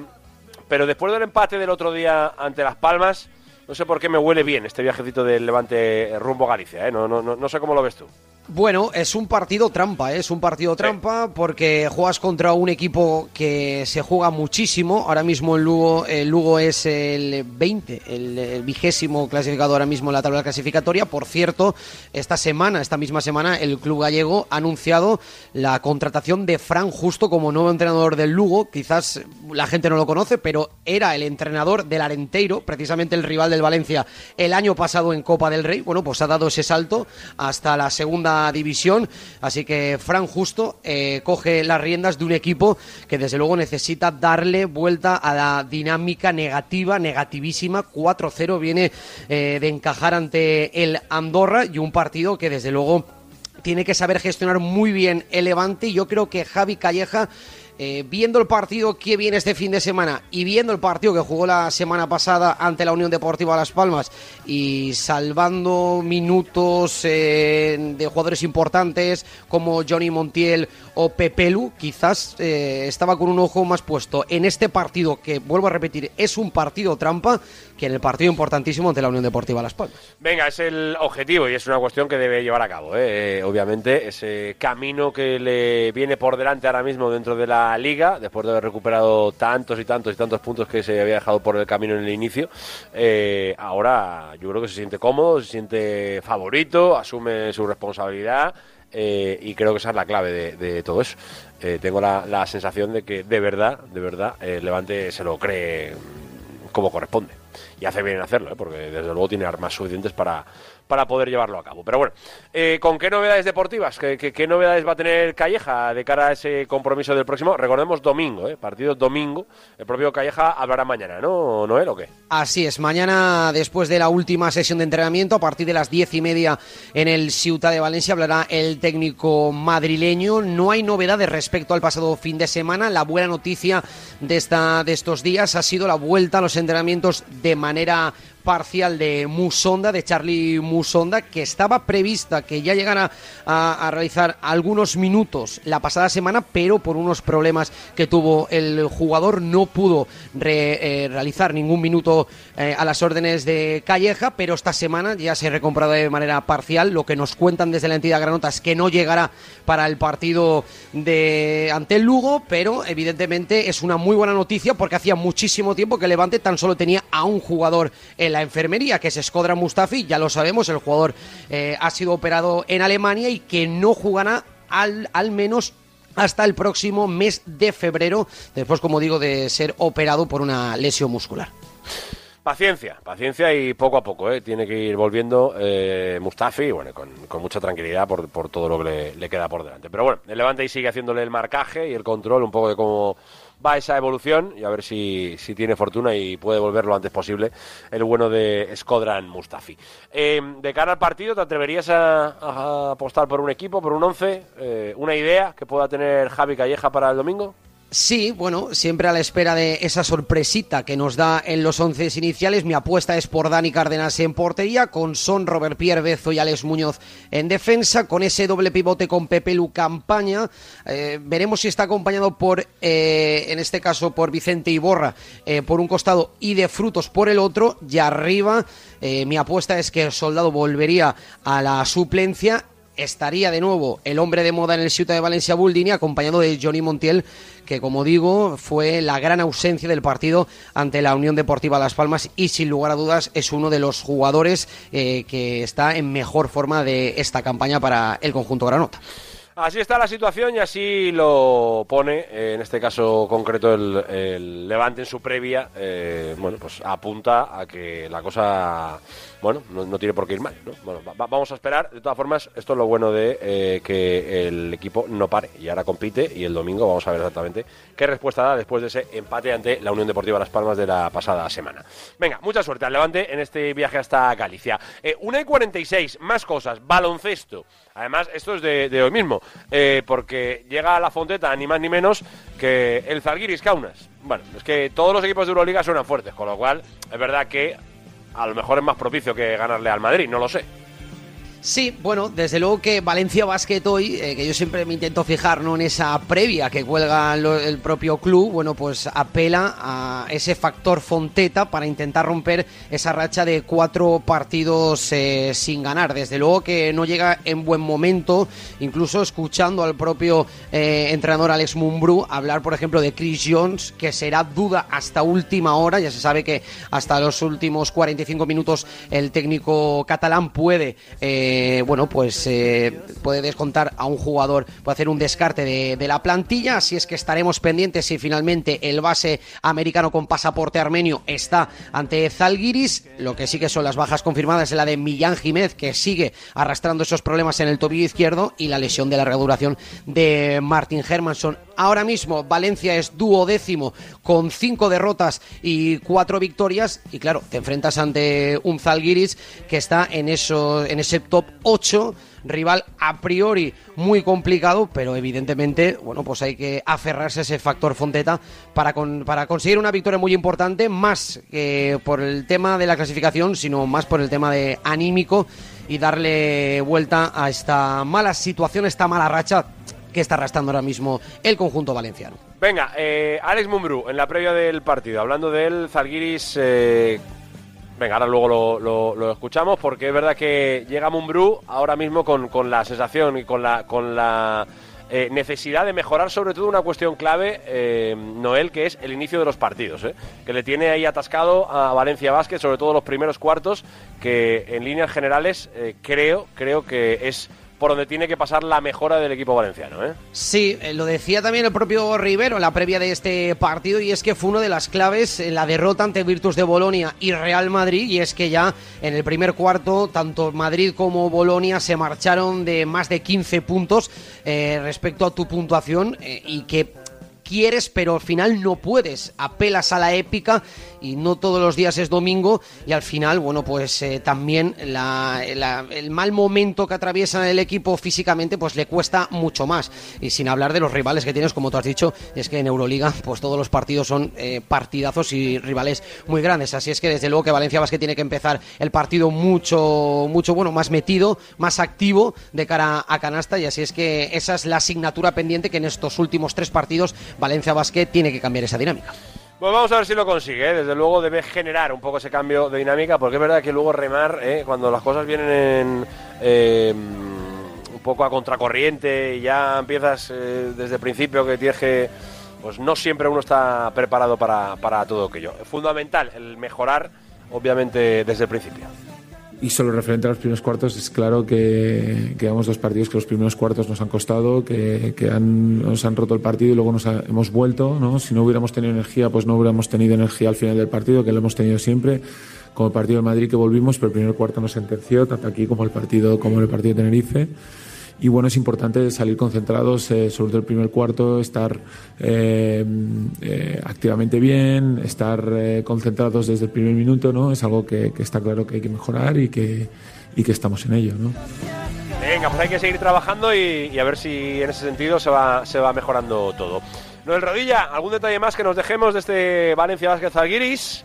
Speaker 3: pero después del empate del otro día ante Las Palmas, no sé por qué me huele bien este viajecito del Levante rumbo a Galicia. ¿eh? No, no, no, no sé cómo lo ves tú.
Speaker 31: Bueno, es un partido trampa, ¿eh? es un partido trampa porque juegas contra un equipo que se juega muchísimo. Ahora mismo el Lugo, el Lugo es el 20, el, el vigésimo clasificado ahora mismo en la tabla clasificatoria. Por cierto, esta semana, esta misma semana, el club gallego ha anunciado la contratación de Fran Justo como nuevo entrenador del Lugo. Quizás la gente no lo conoce, pero era el entrenador del Arenteiro, precisamente el rival del Valencia, el año pasado en Copa del Rey. Bueno, pues ha dado ese salto hasta la segunda división. Así que Fran Justo eh, coge las riendas de un equipo que desde luego necesita darle vuelta a la dinámica negativa, negativísima. 4-0 viene eh, de encajar ante el Andorra y un partido que desde luego tiene que saber gestionar muy bien el Levante yo creo que Javi Calleja eh, viendo el partido que viene este fin de semana y viendo el partido que jugó la semana pasada ante la Unión Deportiva Las Palmas y salvando minutos eh, de jugadores importantes como Johnny Montiel o Pepelu, quizás eh, estaba con un ojo más puesto en este partido que, vuelvo a repetir, es un partido trampa que en el partido importantísimo ante la Unión Deportiva Las Palmas.
Speaker 3: Venga, es el objetivo y es una cuestión que debe llevar a cabo. ¿eh? Eh, obviamente, ese camino que le viene por delante ahora mismo dentro de la liga, después de haber recuperado tantos y tantos y tantos puntos que se había dejado por el camino en el inicio, eh, ahora yo creo que se siente cómodo, se siente favorito, asume su responsabilidad. eh, y creo que esa es la clave de, todo eso. Tengo la, la sensación de que de verdad, de verdad, el Levante se lo cree como corresponde. Y hace bien en hacerlo, ¿eh? porque desde luego tiene armas suficientes para, para poder llevarlo a cabo. Pero bueno, eh, ¿con qué novedades deportivas? ¿Qué, novedades va a tener Calleja de cara a ese compromiso del próximo? Recordemos domingo, ¿eh? partido domingo. El propio Calleja hablará mañana, ¿no, Noel, o qué?
Speaker 31: Así es, mañana después de la última sesión de entrenamiento, a partir de las diez y media en el Ciutat de Valencia, hablará el técnico madrileño. No hay novedades respecto al pasado fin de semana. La buena noticia de, esta, de estos días ha sido la vuelta a los entrenamientos de manera parcial de Musonda, de Charlie Musonda, que estaba prevista que ya llegara a, realizar algunos minutos la pasada semana, pero por unos problemas que tuvo el jugador no pudo eh, realizar ningún minuto eh, a las órdenes de Calleja, pero esta semana ya se ha recomprado de manera parcial. Lo que nos cuentan desde la entidad granota es que no llegará para el partido de ante el Lugo, pero evidentemente es una muy buena noticia porque hacía muchísimo tiempo que Levante tan solo tenía a un jugador la enfermería, que es Skodran Mustafi, ya lo sabemos, el jugador eh, ha sido operado en Alemania y que no jugará al, al menos hasta el próximo mes de febrero, después, como digo, de ser operado por una lesión muscular.
Speaker 3: Paciencia, paciencia y poco a poco, ¿eh? tiene que ir volviendo eh, Mustafi, bueno, con, con, mucha tranquilidad por, por todo lo que le, queda por delante. Pero bueno, el Levante sigue haciéndole el marcaje y el control un poco de cómo va esa evolución y a ver si, si tiene fortuna y puede volver lo antes posible el bueno de Skodran Mustafi. Eh, de cara al partido, ¿te atreverías a, apostar por un equipo, por un once, eh, una idea que pueda tener Javi Calleja para el domingo?
Speaker 31: Sí, bueno, siempre a la espera de esa sorpresita que nos da en los once iniciales. Mi apuesta es por Dani Cárdenas en portería, con Son, Robert Pierre Bezo y Alex Muñoz en defensa, con ese doble pivote con Pepe Lu Campaña. Eh, veremos si está acompañado por, eh, en este caso, por Vicente Iborra eh, por un costado y de Frutos por el otro. Y arriba, mi apuesta es que el soldado volvería a la suplencia estaría de nuevo el hombre de moda en el Ciutat de Valencia Buldini, acompañado de Johnny Montiel, que como digo fue la gran ausencia del partido ante la Unión Deportiva Las Palmas y sin lugar a dudas es uno de los jugadores eh, que está en mejor forma de esta campaña para el conjunto granota.
Speaker 3: Así está la situación y así lo pone, eh, en este caso concreto, el, el, Levante en su previa. Eh, bueno, pues apunta a que la cosa, bueno, no, tiene por qué ir mal. ¿no? Bueno, va, vamos a esperar. De todas formas, esto es lo bueno de eh, que el equipo no pare y ahora compite. Y el domingo vamos a ver exactamente qué respuesta da después de ese empate ante la Unión Deportiva Las Palmas de la pasada semana. Venga, mucha suerte al Levante en este viaje hasta Galicia. Eh, una y 46, más cosas. Baloncesto. Además, esto es de, hoy mismo, eh, porque llega a la Fonteta ni más ni menos que el Zalgiris Kaunas. Bueno, es que todos los equipos de Euroliga suenan fuertes, con lo cual es verdad que a lo mejor es más propicio que ganarle al Madrid, no lo sé.
Speaker 31: Sí, bueno, desde luego que Valencia Basket hoy, eh, que yo siempre me intento fijar ¿no? en esa previa que cuelga el propio club, bueno, pues apela a ese factor Fonteta para intentar romper esa racha de cuatro partidos eh, sin ganar. Desde luego que no llega en buen momento, incluso escuchando al propio eh, entrenador Alex Mumbrú hablar, por ejemplo, de Chris Jones, que será duda hasta última hora. Ya se sabe que hasta los últimos 45 minutos el técnico catalán puede eh, bueno, pues eh, puede descontar a un jugador, puede hacer un descarte de, la plantilla, así es que estaremos pendientes si finalmente el base americano con pasaporte armenio está ante Zalgiris, lo que sí que son las bajas confirmadas es la de Millán Jiménez, que sigue arrastrando esos problemas en el tobillo izquierdo, y la lesión de larga duración de Martin Hermanson. Ahora mismo Valencia es duodécimo con cinco derrotas y cuatro victorias, y claro, te enfrentas ante un Zalgiris que está en, eso, en ese top 8 rival a priori muy complicado, pero evidentemente, bueno, pues hay que aferrarse a ese factor Fonteta para, con, para conseguir una victoria muy importante, más que por el tema de la clasificación, sino más por el tema de anímico y darle vuelta a esta mala situación, esta mala racha que está arrastrando ahora mismo el conjunto valenciano.
Speaker 3: Venga, eh, Alex Mumbrú, en la previa del partido, hablando del Zalgiris... Eh Venga, ahora luego lo, escuchamos porque es verdad que llega Mumbrú ahora mismo con, la sensación y con la, con la eh, necesidad de mejorar sobre todo una cuestión clave, eh, Noel, que es el inicio de los partidos, que le tiene ahí atascado a Valencia Vázquez, sobre todo los primeros cuartos, que en líneas generales creo, creo que es por donde tiene que pasar la mejora del equipo valenciano. ¿eh?
Speaker 31: Sí, eh, lo decía también el propio Rivero en la previa de este partido y es que fue una de las claves en la derrota ante Virtus de Bolonia y Real Madrid y es que ya en el primer cuarto tanto Madrid como Bolonia se marcharon de más de 15 puntos eh, respecto a tu puntuación eh, y que quieres, pero al final no puedes. Apelas a la épica y no todos los días es domingo y al final, bueno, pues eh, también la- el mal momento que atraviesa el equipo físicamente pues le cuesta mucho más. Y sin hablar de los rivales que tienes, como tú has dicho, es que en Euroliga pues todos los partidos son eh, partidazos y rivales muy grandes. Así es que desde luego que Valencia Basket tiene que empezar el partido mucho, mucho, bueno, más metido, más activo de cara a canasta y así es que esa es la asignatura pendiente que en estos últimos tres partidos Valencia Basket tiene que cambiar esa dinámica.
Speaker 3: Pues vamos a ver si lo consigue. ¿eh? Desde luego debe generar un poco ese cambio de dinámica, porque es verdad que luego remar, ¿eh? cuando las cosas vienen en, eh, un poco a contracorriente y ya empiezas desde el principio que tienes. Pues no siempre uno está preparado para, para todo aquello. Es fundamental el mejorar, obviamente, desde el principio.
Speaker 32: Y solo referente a los primeros cuartos, es claro que, que llevamos dos partidos que los primeros cuartos nos han costado, que, que nos han roto el partido y luego nos ha- hemos vuelto. ¿no? Si no hubiéramos tenido energía, pues no hubiéramos tenido energía al final del partido, que lo hemos tenido siempre. Como el partido de Madrid que volvimos, pero el primer cuarto nos sentenció, tanto aquí como el partido, como el partido de Tenerife. Y bueno, es importante salir concentrados, eh, sobre todo el primer cuarto, estar eh, eh, activamente bien, estar eh, concentrados desde el primer minuto, ¿no? Es algo que, que está claro que hay que mejorar y que, y que estamos en ello, ¿no?
Speaker 3: Venga, pues hay que seguir trabajando y, y a ver si en ese sentido se va, se va mejorando todo. Noel Rodilla, ¿algún detalle más que nos dejemos de este Valencia Vázquez Zalguiris?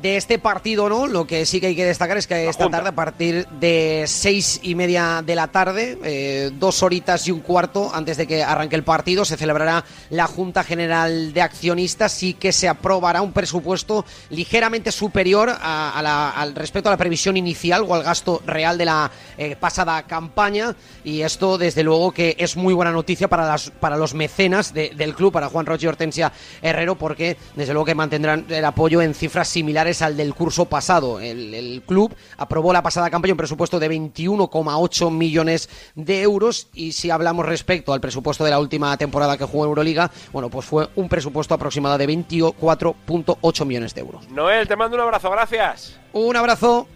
Speaker 31: De este partido no, lo que sí que hay que destacar es que esta tarde a partir de seis y media de la tarde, eh, dos horitas y un cuarto antes de que arranque el partido, se celebrará la Junta General de Accionistas. Y que se aprobará un presupuesto ligeramente superior a- a la- al respecto a la previsión inicial o al gasto real de la eh, pasada campaña. Y esto desde luego que es muy buena noticia para, las, para los mecenas de- del club, para Juan Roche y Hortensia Herrero, porque desde luego que mantendrán el apoyo en cifras similares al del curso pasado. El, el club aprobó la pasada campaña un presupuesto de 21,8 millones de euros y si hablamos respecto al presupuesto de la última temporada que jugó Euroliga, bueno, pues fue un presupuesto aproximado de 24,8 millones de euros.
Speaker 3: Noel, te mando un abrazo, gracias.
Speaker 31: Un abrazo.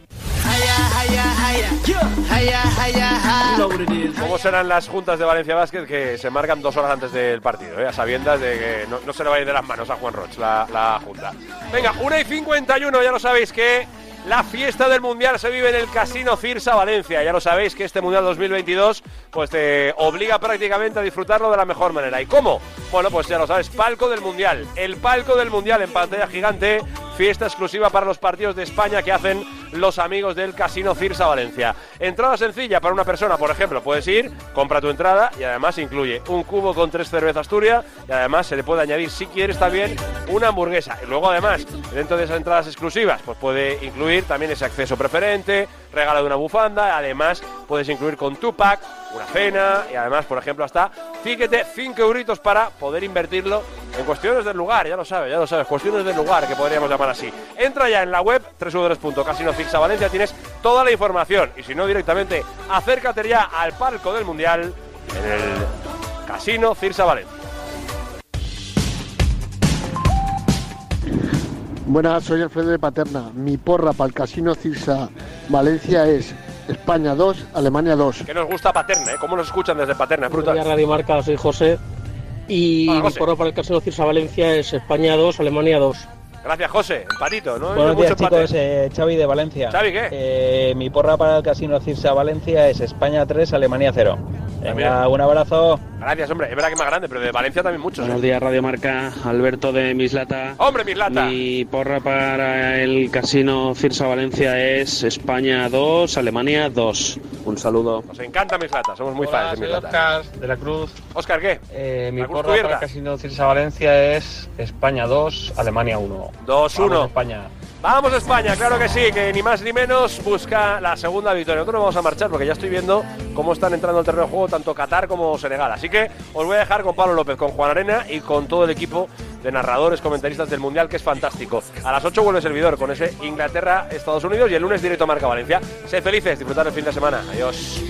Speaker 3: ¿Cómo serán las juntas de Valencia Basket que se marcan dos horas antes del partido? eh? A sabiendas de que no, se le va a ir de las manos a Juan Roch la, la junta. Venga, 1 y 51, ya lo sabéis que la fiesta del Mundial se vive en el Casino Cirsa Valencia. Ya lo sabéis que este Mundial 2022 pues te obliga prácticamente a disfrutarlo de la mejor manera. ¿Y cómo? Bueno, pues ya lo sabes, palco del Mundial. El palco del Mundial en pantalla gigante, fiesta exclusiva para los partidos de España que hacen los amigos del Casino Cirsa Valencia. Entrada sencilla para una persona, por ejemplo, puedes ir, compra tu entrada y además incluye un cubo con tres cervezas Turia y además se le puede añadir, si quieres también, una hamburguesa. Y luego además, dentro de esas entradas exclusivas, pues puede incluir también ese acceso preferente, regalo de una bufanda, además puedes incluir con tu pack una cena y además, por ejemplo, hasta fíjate 5 euritos para poder invertirlo en cuestiones del lugar, ya lo sabes, ya lo sabes, cuestiones del lugar que podríamos llamar así. Entra ya en la web Valencia, tienes toda la información y si no directamente acércate ya al palco del Mundial en el Casino Cirsa Valencia.
Speaker 23: Buenas, soy Alfredo de Paterna. Mi porra para el Casino Cirsa Valencia es España 2, Alemania 2.
Speaker 3: Que nos gusta Paterna, ¿eh? ¿Cómo nos escuchan desde Paterna? Brutal.
Speaker 33: Radio Marca, soy José. Y mi porra para el Casino Cirsa Valencia es España 2, Alemania 2.
Speaker 3: Gracias, José. Empatito, ¿no?
Speaker 34: Buenos días chicos, eh, Xavi de Valencia.
Speaker 3: Xavi, ¿qué?
Speaker 34: Eh, mi porra para el Casino Cirsa Valencia es España 3, Alemania 0. Venga, un abrazo.
Speaker 3: Gracias, hombre. Es verdad que es más grande, pero de Valencia también muchos.
Speaker 35: Buenos
Speaker 3: ¿eh?
Speaker 35: días, Radio Marca. Alberto de Mislata.
Speaker 3: ¡Hombre, Mislata!
Speaker 35: Mi porra para el Casino Cirsa Valencia es España 2, Alemania 2. Un saludo.
Speaker 3: Nos encanta Mislata, somos muy fans de Mislata.
Speaker 36: Oscar de la Cruz.
Speaker 3: Oscar, ¿qué?
Speaker 36: Eh, mi porra para el Casino Cirsa Valencia es España 2, Alemania 1.
Speaker 3: 2-1.
Speaker 36: Vamos, España.
Speaker 3: Vamos a España, claro que sí, que ni más ni menos busca la segunda victoria. Nosotros nos vamos a marchar porque ya estoy viendo cómo están entrando al terreno de juego tanto Qatar como Senegal. Así que os voy a dejar con Pablo López, con Juan Arena y con todo el equipo de narradores, comentaristas del Mundial, que es fantástico. A las 8 vuelve el servidor con ese Inglaterra-Estados Unidos y el lunes directo a Marca Valencia. Sed felices, disfrutar el fin de semana. Adiós.